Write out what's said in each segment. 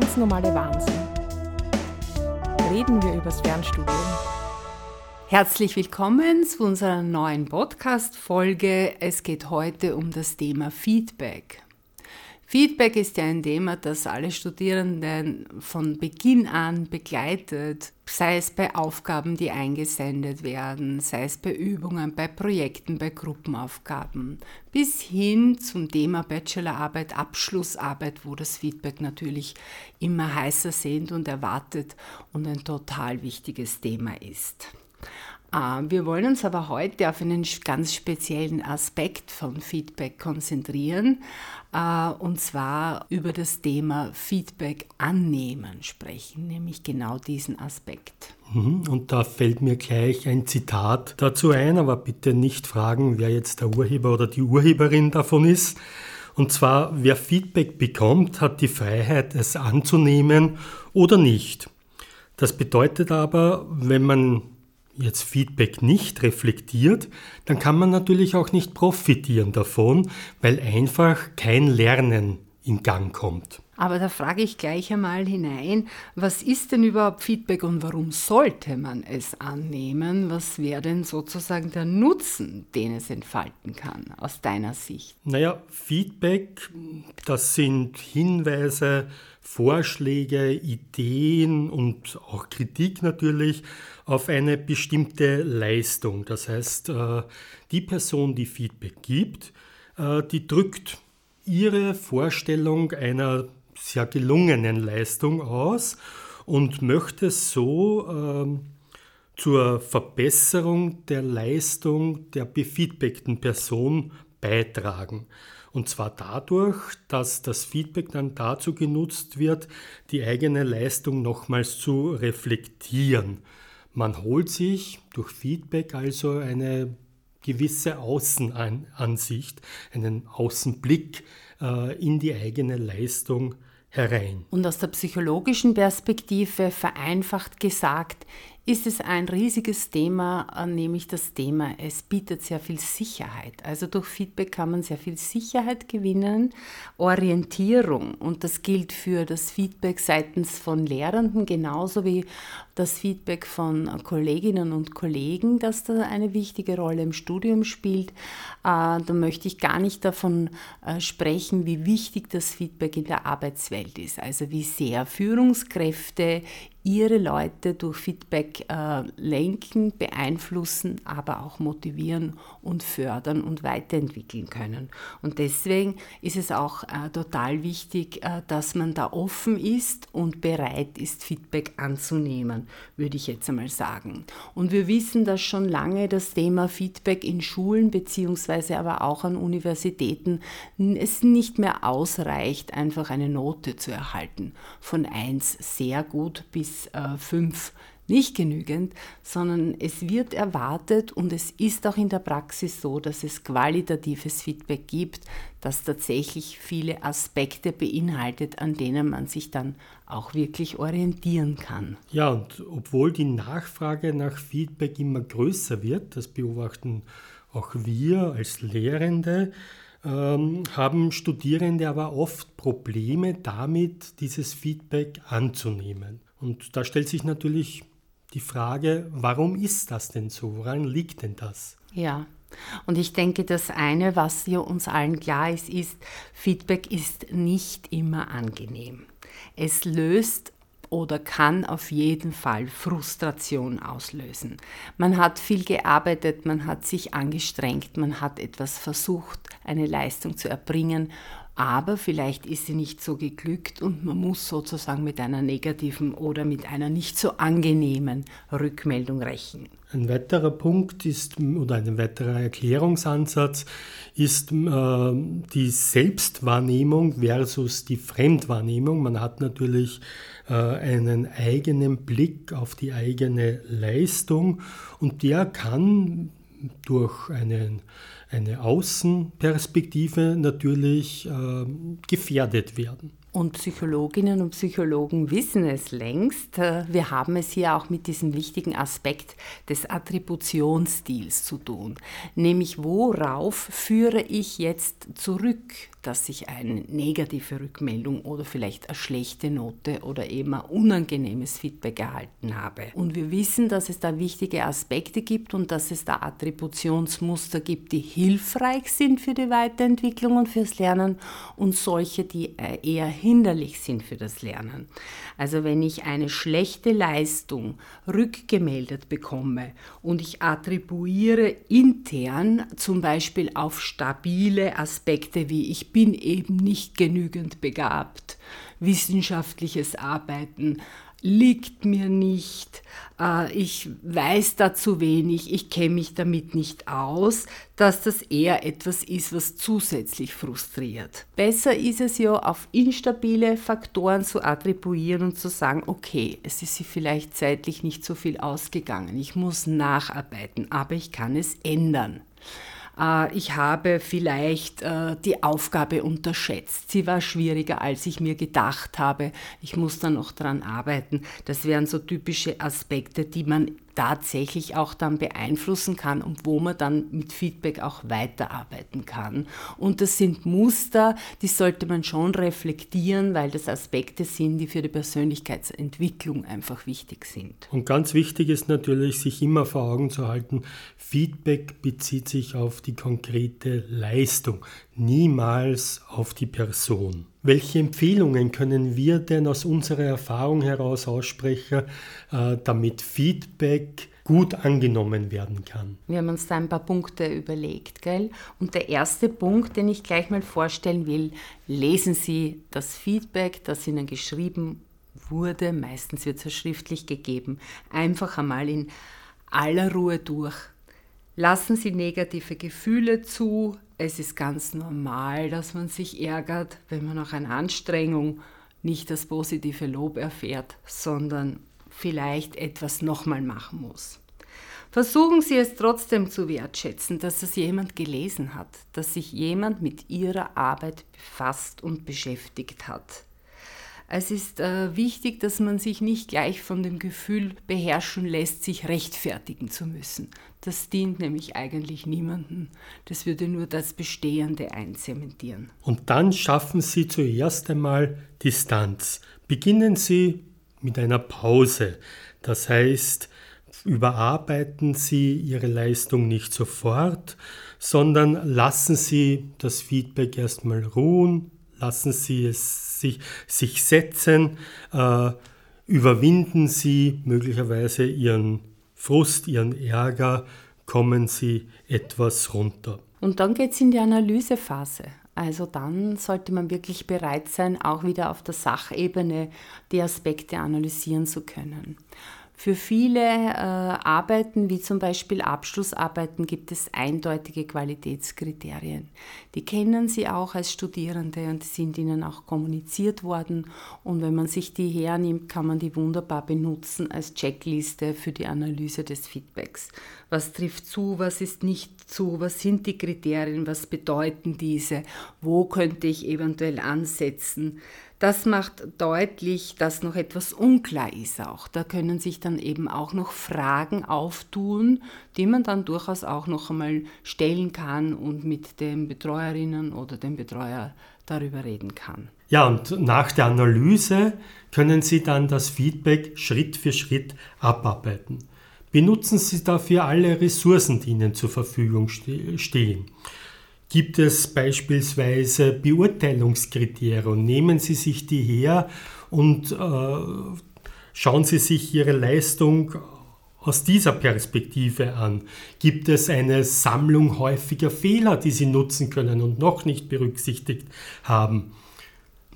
ganz normale Wahnsinn. Reden wir übers Fernstudium. Herzlich willkommen zu unserer neuen Podcast-Folge. Es geht heute um das Thema Feedback. Feedback ist ja ein Thema, das alle Studierenden von Beginn an begleitet, sei es bei Aufgaben, die eingesendet werden, sei es bei Übungen, bei Projekten, bei Gruppenaufgaben, bis hin zum Thema Bachelorarbeit, Abschlussarbeit, wo das Feedback natürlich immer heißer sehnt und erwartet und ein total wichtiges Thema ist. Ah, wir wollen uns aber heute auf einen ganz speziellen Aspekt von Feedback konzentrieren, äh, und zwar über das Thema Feedback annehmen sprechen, nämlich genau diesen Aspekt. Mhm, und da fällt mir gleich ein Zitat dazu ein, aber bitte nicht fragen, wer jetzt der Urheber oder die Urheberin davon ist. Und zwar, wer Feedback bekommt, hat die Freiheit, es anzunehmen oder nicht. Das bedeutet aber, wenn man jetzt Feedback nicht reflektiert, dann kann man natürlich auch nicht profitieren davon, weil einfach kein Lernen in Gang kommt. Aber da frage ich gleich einmal hinein, was ist denn überhaupt Feedback und warum sollte man es annehmen? Was wäre denn sozusagen der Nutzen, den es entfalten kann, aus deiner Sicht? Naja, Feedback, das sind Hinweise, Vorschläge, Ideen und auch Kritik natürlich auf eine bestimmte Leistung. Das heißt, äh, die Person, die Feedback gibt, äh, die drückt ihre Vorstellung einer sehr gelungenen Leistung aus und möchte so ähm, zur Verbesserung der Leistung der befeedbackten Person beitragen. Und zwar dadurch, dass das Feedback dann dazu genutzt wird, die eigene Leistung nochmals zu reflektieren. Man holt sich durch Feedback also eine gewisse Außenansicht, einen Außenblick äh, in die eigene Leistung herein. Und aus der psychologischen Perspektive vereinfacht gesagt, ist es ein riesiges Thema, äh, nämlich das Thema, es bietet sehr viel Sicherheit. Also durch Feedback kann man sehr viel Sicherheit gewinnen, Orientierung. Und das gilt für das Feedback seitens von Lehrenden genauso wie das Feedback von Kolleginnen und Kollegen, das da eine wichtige Rolle im Studium spielt. Äh, da möchte ich gar nicht davon äh, sprechen, wie wichtig das Feedback in der Arbeitswelt ist. Also wie sehr Führungskräfte ihre Leute durch Feedback äh, lenken, beeinflussen, aber auch motivieren und fördern und weiterentwickeln können. Und deswegen ist es auch äh, total wichtig, äh, dass man da offen ist und bereit ist, Feedback anzunehmen, würde ich jetzt einmal sagen. Und wir wissen, dass schon lange das Thema Feedback in Schulen beziehungsweise aber auch an Universitäten es nicht mehr ausreicht, einfach eine Note zu erhalten. Von 1 sehr gut bis bis äh, fünf nicht genügend, sondern es wird erwartet und es ist auch in der Praxis so, dass es qualitatives Feedback gibt, das tatsächlich viele Aspekte beinhaltet, an denen man sich dann auch wirklich orientieren kann. Ja, und obwohl die Nachfrage nach Feedback immer größer wird, das beobachten auch wir als Lehrende, ähm, haben Studierende aber oft Probleme damit, dieses Feedback anzunehmen. Und da stellt sich natürlich die Frage, warum ist das denn so? Woran liegt denn das? Ja, und ich denke, das eine, was hier uns allen klar ist, ist, Feedback ist nicht immer angenehm. Es löst oder kann auf jeden Fall Frustration auslösen. Man hat viel gearbeitet, man hat sich angestrengt, man hat etwas versucht, eine Leistung zu erbringen aber vielleicht ist sie nicht so geglückt und man muss sozusagen mit einer negativen oder mit einer nicht so angenehmen Rückmeldung rechnen. Ein weiterer Punkt ist oder ein weiterer Erklärungsansatz ist äh, die Selbstwahrnehmung versus die Fremdwahrnehmung. Man hat natürlich äh, einen eigenen Blick auf die eigene Leistung und der kann durch einen eine Außenperspektive natürlich äh, gefährdet werden. Und Psychologinnen und Psychologen wissen es längst. Äh, wir haben es hier auch mit diesem wichtigen Aspekt des Attributionsstils zu tun. Nämlich worauf führe ich jetzt zurück dass ich eine negative Rückmeldung oder vielleicht eine schlechte Note oder eben ein unangenehmes Feedback erhalten habe. Und wir wissen, dass es da wichtige Aspekte gibt und dass es da Attributionsmuster gibt, die hilfreich sind für die Weiterentwicklung und fürs Lernen und solche, die äh, eher hinderlich sind für das Lernen. Also wenn ich eine schlechte Leistung rückgemeldet bekomme und ich attribuiere intern zum Beispiel auf stabile Aspekte wie ich bin eben nicht genügend begabt, wissenschaftliches Arbeiten liegt mir nicht, äh, ich weiß dazu wenig, ich kenne mich damit nicht aus, dass das eher etwas ist, was zusätzlich frustriert. Besser ist es ja, auf instabile Faktoren zu attribuieren und zu sagen, okay, es ist vielleicht zeitlich nicht so viel ausgegangen, ich muss nacharbeiten, aber ich kann es ändern. Äh, ich habe vielleicht äh, die Aufgabe unterschätzt. Sie war schwieriger, als ich mir gedacht habe. Ich muss da noch dran arbeiten. Das wären so typische Aspekte, die man tatsächlich auch dann beeinflussen kann und wo man dann mit Feedback auch weiterarbeiten kann. Und das sind Muster, die sollte man schon reflektieren, weil das Aspekte sind, die für die Persönlichkeitsentwicklung einfach wichtig sind. Und ganz wichtig ist natürlich, sich immer vor Augen zu halten, Feedback bezieht sich auf die konkrete Leistung, niemals auf die Person. Welche Empfehlungen können wir denn aus unserer Erfahrung heraus aussprechen, äh, damit Feedback gut angenommen werden kann? Wir haben uns da ein paar Punkte überlegt, gell? Und der erste Punkt, den ich gleich mal vorstellen will, lesen Sie das Feedback, das Ihnen geschrieben wurde, meistens wird es ja schriftlich gegeben, einfach einmal in aller Ruhe durch. Lassen Sie negative Gefühle zu, es ist ganz normal, dass man sich ärgert, wenn man nach einer Anstrengung nicht das positive Lob erfährt, sondern vielleicht etwas nochmal machen muss. Versuchen Sie es trotzdem zu wertschätzen, dass es jemand gelesen hat, dass sich jemand mit Ihrer Arbeit befasst und beschäftigt hat. Es ist äh, wichtig, dass man sich nicht gleich von dem Gefühl beherrschen lässt, sich rechtfertigen zu müssen. Das dient nämlich eigentlich niemandem. Das würde nur das Bestehende einzementieren. Und dann schaffen Sie zuerst einmal Distanz. Beginnen Sie mit einer Pause. Das heißt, überarbeiten Sie Ihre Leistung nicht sofort, sondern lassen Sie das Feedback erstmal ruhen, lassen Sie es sich, sich setzen, äh, überwinden Sie möglicherweise Ihren Frust, Ihren Ärger, kommen Sie etwas runter. Und dann geht es in die Analysephase. Also dann sollte man wirklich bereit sein, auch wieder auf der Sachebene die Aspekte analysieren zu können. Für viele äh, Arbeiten, wie zum Beispiel Abschlussarbeiten, gibt es eindeutige Qualitätskriterien. Die kennen Sie auch als Studierende und sind Ihnen auch kommuniziert worden. Und wenn man sich die hernimmt, kann man die wunderbar benutzen als Checkliste für die Analyse des Feedbacks. Was trifft zu, was ist nicht zu, was sind die Kriterien, was bedeuten diese, wo könnte ich eventuell ansetzen das macht deutlich, dass noch etwas unklar ist auch. Da können sich dann eben auch noch Fragen auftun, die man dann durchaus auch noch einmal stellen kann und mit den Betreuerinnen oder dem Betreuer darüber reden kann. Ja, und nach der Analyse können Sie dann das Feedback Schritt für Schritt abarbeiten. Benutzen Sie dafür alle Ressourcen, die Ihnen zur Verfügung stehen. Gibt es beispielsweise Beurteilungskriterien? Nehmen Sie sich die her und äh, schauen Sie sich Ihre Leistung aus dieser Perspektive an? Gibt es eine Sammlung häufiger Fehler, die Sie nutzen können und noch nicht berücksichtigt haben?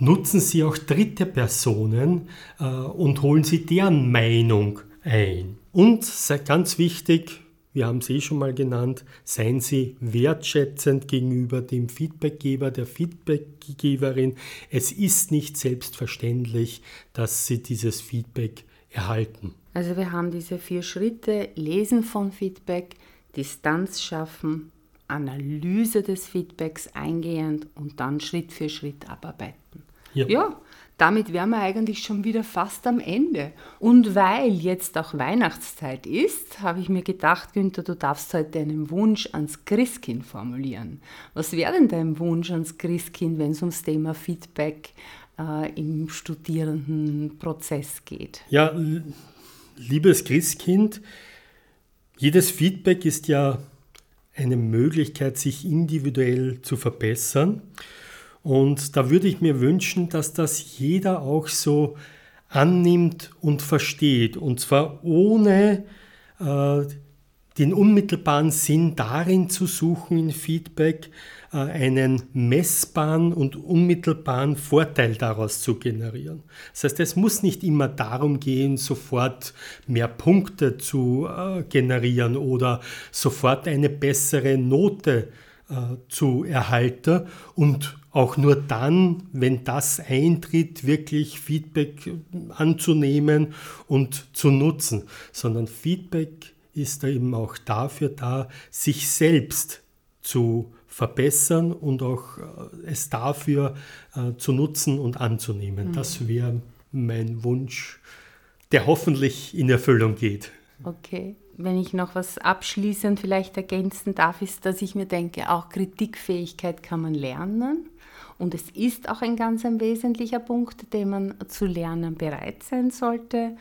Nutzen Sie auch dritte Personen äh, und holen Sie deren Meinung ein. Und ganz wichtig, wir haben es eh schon mal genannt, seien Sie wertschätzend gegenüber dem Feedbackgeber, der Feedbackgeberin. Es ist nicht selbstverständlich, dass Sie dieses Feedback erhalten. Also wir haben diese vier Schritte, Lesen von Feedback, Distanz schaffen, Analyse des Feedbacks eingehend und dann Schritt für Schritt abarbeiten. Ja. ja damit wären wir eigentlich schon wieder fast am Ende. Und weil jetzt auch Weihnachtszeit ist, habe ich mir gedacht, Günther, du darfst heute einen Wunsch ans Christkind formulieren. Was wäre denn dein Wunsch ans Christkind, wenn es ums Thema Feedback äh, im Studierendenprozess geht? Ja, liebes Christkind, jedes Feedback ist ja eine Möglichkeit, sich individuell zu verbessern. Und da würde ich mir wünschen, dass das jeder auch so annimmt und versteht. Und zwar ohne äh, den unmittelbaren Sinn darin zu suchen in Feedback, äh, einen messbaren und unmittelbaren Vorteil daraus zu generieren. Das heißt, es muss nicht immer darum gehen, sofort mehr Punkte zu äh, generieren oder sofort eine bessere Note äh, zu erhalten und auch nur dann, wenn das eintritt, wirklich Feedback anzunehmen und zu nutzen, sondern Feedback ist eben auch dafür da, sich selbst zu verbessern und auch äh, es dafür äh, zu nutzen und anzunehmen. Mhm. Das wäre mein Wunsch, der hoffentlich in Erfüllung geht. Okay. Wenn ich noch was abschließend vielleicht ergänzen darf, ist, dass ich mir denke, auch Kritikfähigkeit kann man lernen. Und es ist auch ein ganz ein wesentlicher Punkt, den man zu lernen bereit sein sollte.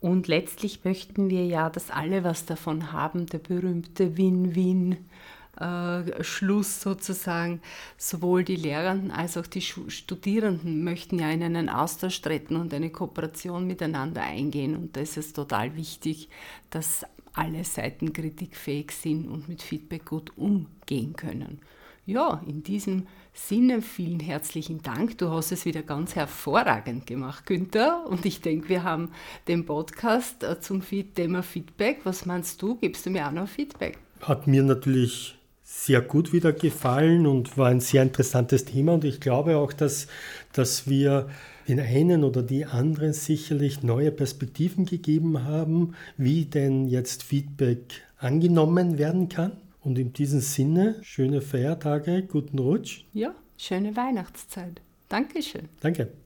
Und letztlich möchten wir ja, dass alle was davon haben, der berühmte Win-Win. Äh, Schluss sozusagen. Sowohl die Lehrenden als auch die Studierenden möchten ja in einen Austausch treten und eine Kooperation miteinander eingehen. Und da ist es total wichtig, dass alle Seiten kritikfähig sind und mit Feedback gut umgehen können. Ja, in diesem Sinne vielen herzlichen Dank. Du hast es wieder ganz hervorragend gemacht, Günther. Und ich denke, wir haben den Podcast äh, zum Thema Feedback. Was meinst du? Gibst du mir auch noch Feedback? Hat mir natürlich sehr gut wieder gefallen und war ein sehr interessantes Thema. Und ich glaube auch, dass, dass wir den einen oder die anderen sicherlich neue Perspektiven gegeben haben, wie denn jetzt Feedback angenommen werden kann. Und in diesem Sinne, schöne Feiertage, guten Rutsch. Ja, schöne Weihnachtszeit. Dankeschön. Danke.